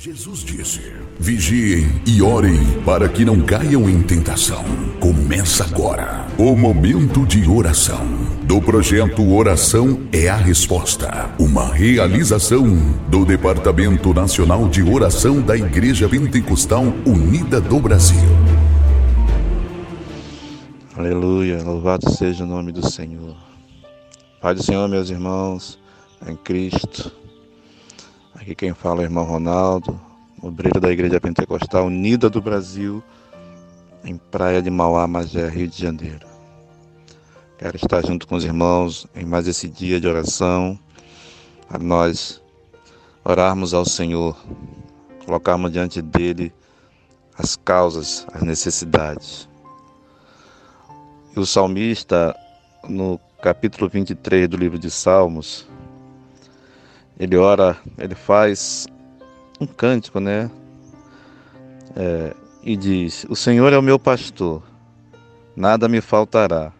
Jesus disse: Vigiem e orem para que não caiam em tentação. Começa agora o momento de oração do projeto Oração é a Resposta, uma realização do Departamento Nacional de Oração da Igreja Pentecostal Unida do Brasil. Aleluia, louvado seja o nome do Senhor. Pai do Senhor, meus irmãos, em Cristo. Aqui quem fala é o irmão Ronaldo, obreiro da Igreja Pentecostal Unida do Brasil, em Praia de Mauá, Magé, Rio de Janeiro. Quero estar junto com os irmãos em mais esse dia de oração, para nós orarmos ao Senhor, colocarmos diante dele as causas, as necessidades. E o salmista, no capítulo 23 do livro de Salmos, ele ora, ele faz um cântico, né? É, e diz: O Senhor é o meu pastor, nada me faltará.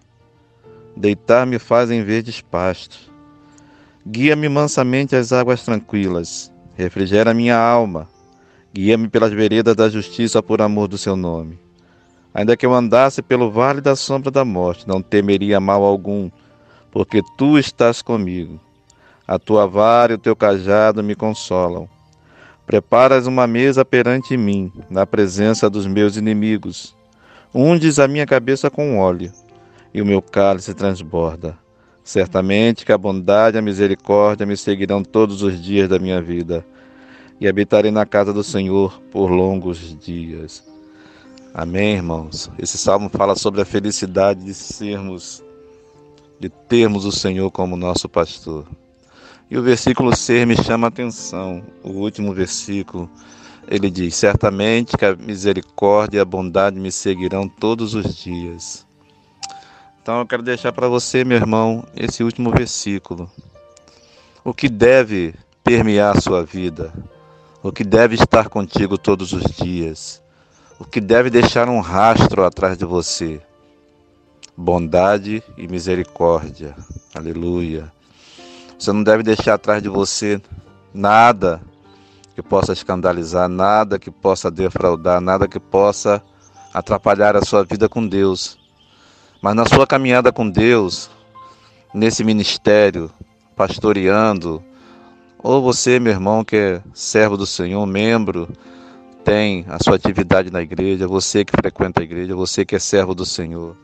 Deitar-me faz em verdes pastos. Guia-me mansamente às águas tranquilas. Refrigera minha alma. Guia-me pelas veredas da justiça por amor do seu nome. Ainda que eu andasse pelo vale da sombra da morte, não temeria mal algum, porque tu estás comigo. A tua vara e o teu cajado me consolam. Preparas uma mesa perante mim, na presença dos meus inimigos. Undes a minha cabeça com óleo, e o meu cálice transborda. Certamente que a bondade e a misericórdia me seguirão todos os dias da minha vida, e habitarei na casa do Senhor por longos dias. Amém, irmãos? Esse salmo fala sobre a felicidade de sermos, de termos o Senhor como nosso pastor. E o versículo 6 me chama a atenção. O último versículo, ele diz: Certamente que a misericórdia e a bondade me seguirão todos os dias. Então eu quero deixar para você, meu irmão, esse último versículo. O que deve permear a sua vida, o que deve estar contigo todos os dias, o que deve deixar um rastro atrás de você. Bondade e misericórdia. Aleluia. Você não deve deixar atrás de você nada que possa escandalizar, nada que possa defraudar, nada que possa atrapalhar a sua vida com Deus. Mas na sua caminhada com Deus, nesse ministério, pastoreando, ou você, meu irmão, que é servo do Senhor, membro, tem a sua atividade na igreja, você que frequenta a igreja, você que é servo do Senhor.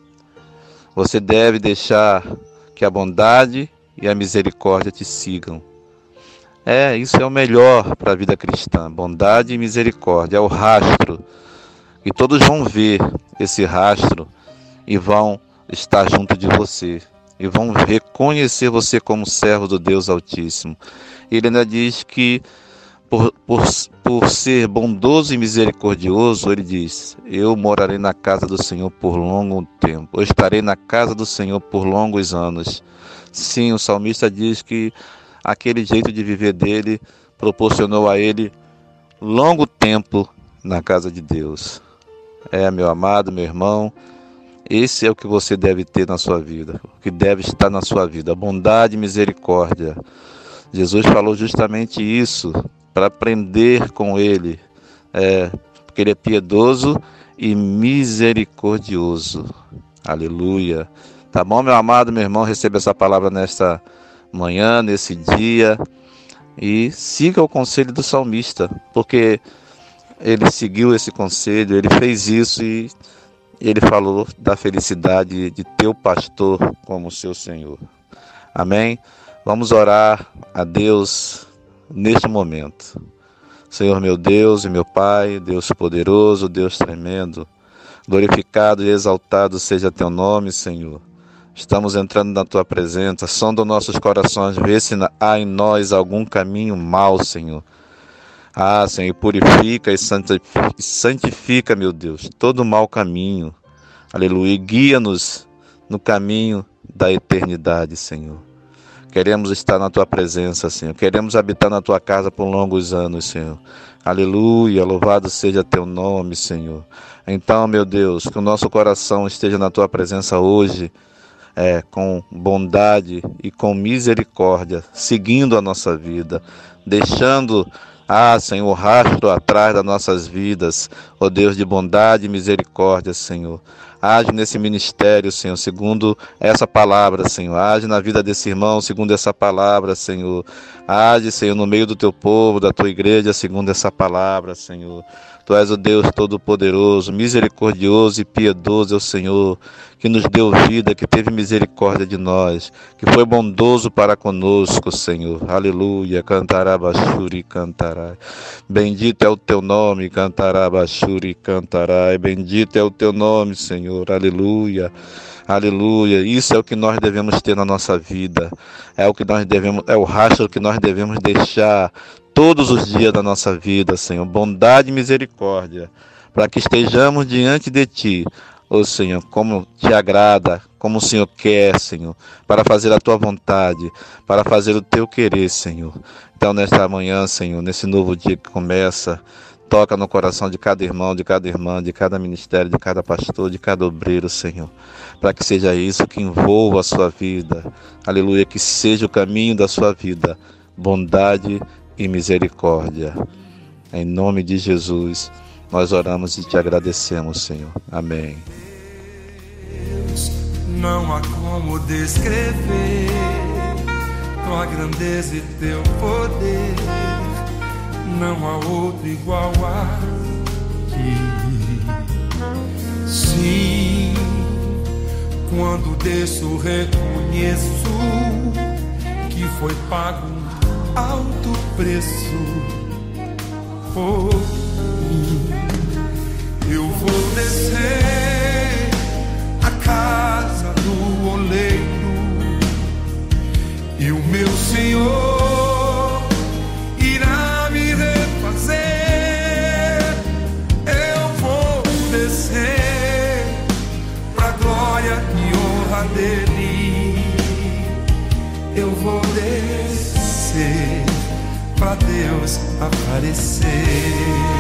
Você deve deixar que a bondade e a misericórdia te sigam. É, isso é o melhor para a vida cristã, bondade e misericórdia, é o rastro. E todos vão ver esse rastro e vão estar junto de você e vão reconhecer você como servo do Deus Altíssimo. Ele ainda diz que por, por, por ser bondoso e misericordioso, ele diz: Eu morarei na casa do Senhor por longo tempo, eu estarei na casa do Senhor por longos anos. Sim, o salmista diz que aquele jeito de viver dele proporcionou a ele longo tempo na casa de Deus. É, meu amado, meu irmão, esse é o que você deve ter na sua vida, o que deve estar na sua vida: bondade e misericórdia. Jesus falou justamente isso para aprender com ele, é, porque ele é piedoso e misericordioso. Aleluia. Tá bom, meu amado, meu irmão, receba essa palavra nesta manhã, nesse dia. E siga o conselho do salmista, porque ele seguiu esse conselho, ele fez isso e ele falou da felicidade de ter o pastor como seu Senhor. Amém? Vamos orar a Deus neste momento. Senhor meu Deus e meu Pai, Deus poderoso, Deus tremendo, glorificado e exaltado seja teu nome, Senhor. Estamos entrando na tua presença, sonda nossos corações, vê se há em nós algum caminho mau, Senhor. Ah, Senhor, purifica e santifica, meu Deus, todo mau caminho. Aleluia. Guia-nos no caminho da eternidade, Senhor. Queremos estar na tua presença, Senhor. Queremos habitar na tua casa por longos anos, Senhor. Aleluia. Louvado seja teu nome, Senhor. Então, meu Deus, que o nosso coração esteja na tua presença hoje é, com bondade e com misericórdia, seguindo a nossa vida, deixando Ah, Senhor, rastro atrás das nossas vidas, ó Deus de bondade e misericórdia, Senhor. Age nesse ministério, Senhor, segundo essa palavra, Senhor. Age na vida desse irmão, segundo essa palavra, Senhor. Age, Senhor, no meio do teu povo, da tua igreja, segundo essa palavra, Senhor. Tu és o Deus Todo-Poderoso, misericordioso e piedoso é o Senhor, que nos deu vida, que teve misericórdia de nós, que foi bondoso para conosco, Senhor. Aleluia. Cantará Bachuri, cantará. Bendito é o teu nome, cantará Bachuri, cantará. Bendito é o teu nome, Senhor. Aleluia. Aleluia. Isso é o que nós devemos ter na nossa vida. É o que nós devemos, é o rastro que nós devemos deixar todos os dias da nossa vida, Senhor, bondade e misericórdia, para que estejamos diante de Ti, ó oh, Senhor, como te agrada, como o Senhor quer, Senhor, para fazer a Tua vontade, para fazer o Teu querer, Senhor. Então, nesta manhã, Senhor, nesse novo dia que começa, toca no coração de cada irmão, de cada irmã, de cada ministério, de cada pastor, de cada obreiro, Senhor, para que seja isso que envolva a sua vida, aleluia, que seja o caminho da sua vida, bondade e misericórdia. Em nome de Jesus, nós oramos e te agradecemos, Senhor. Amém. Não há como descrever tua grandeza e teu poder. Não há outro igual a ti. Sim, quando desço, reconheço que foi pago alto preço por Deus aparecer.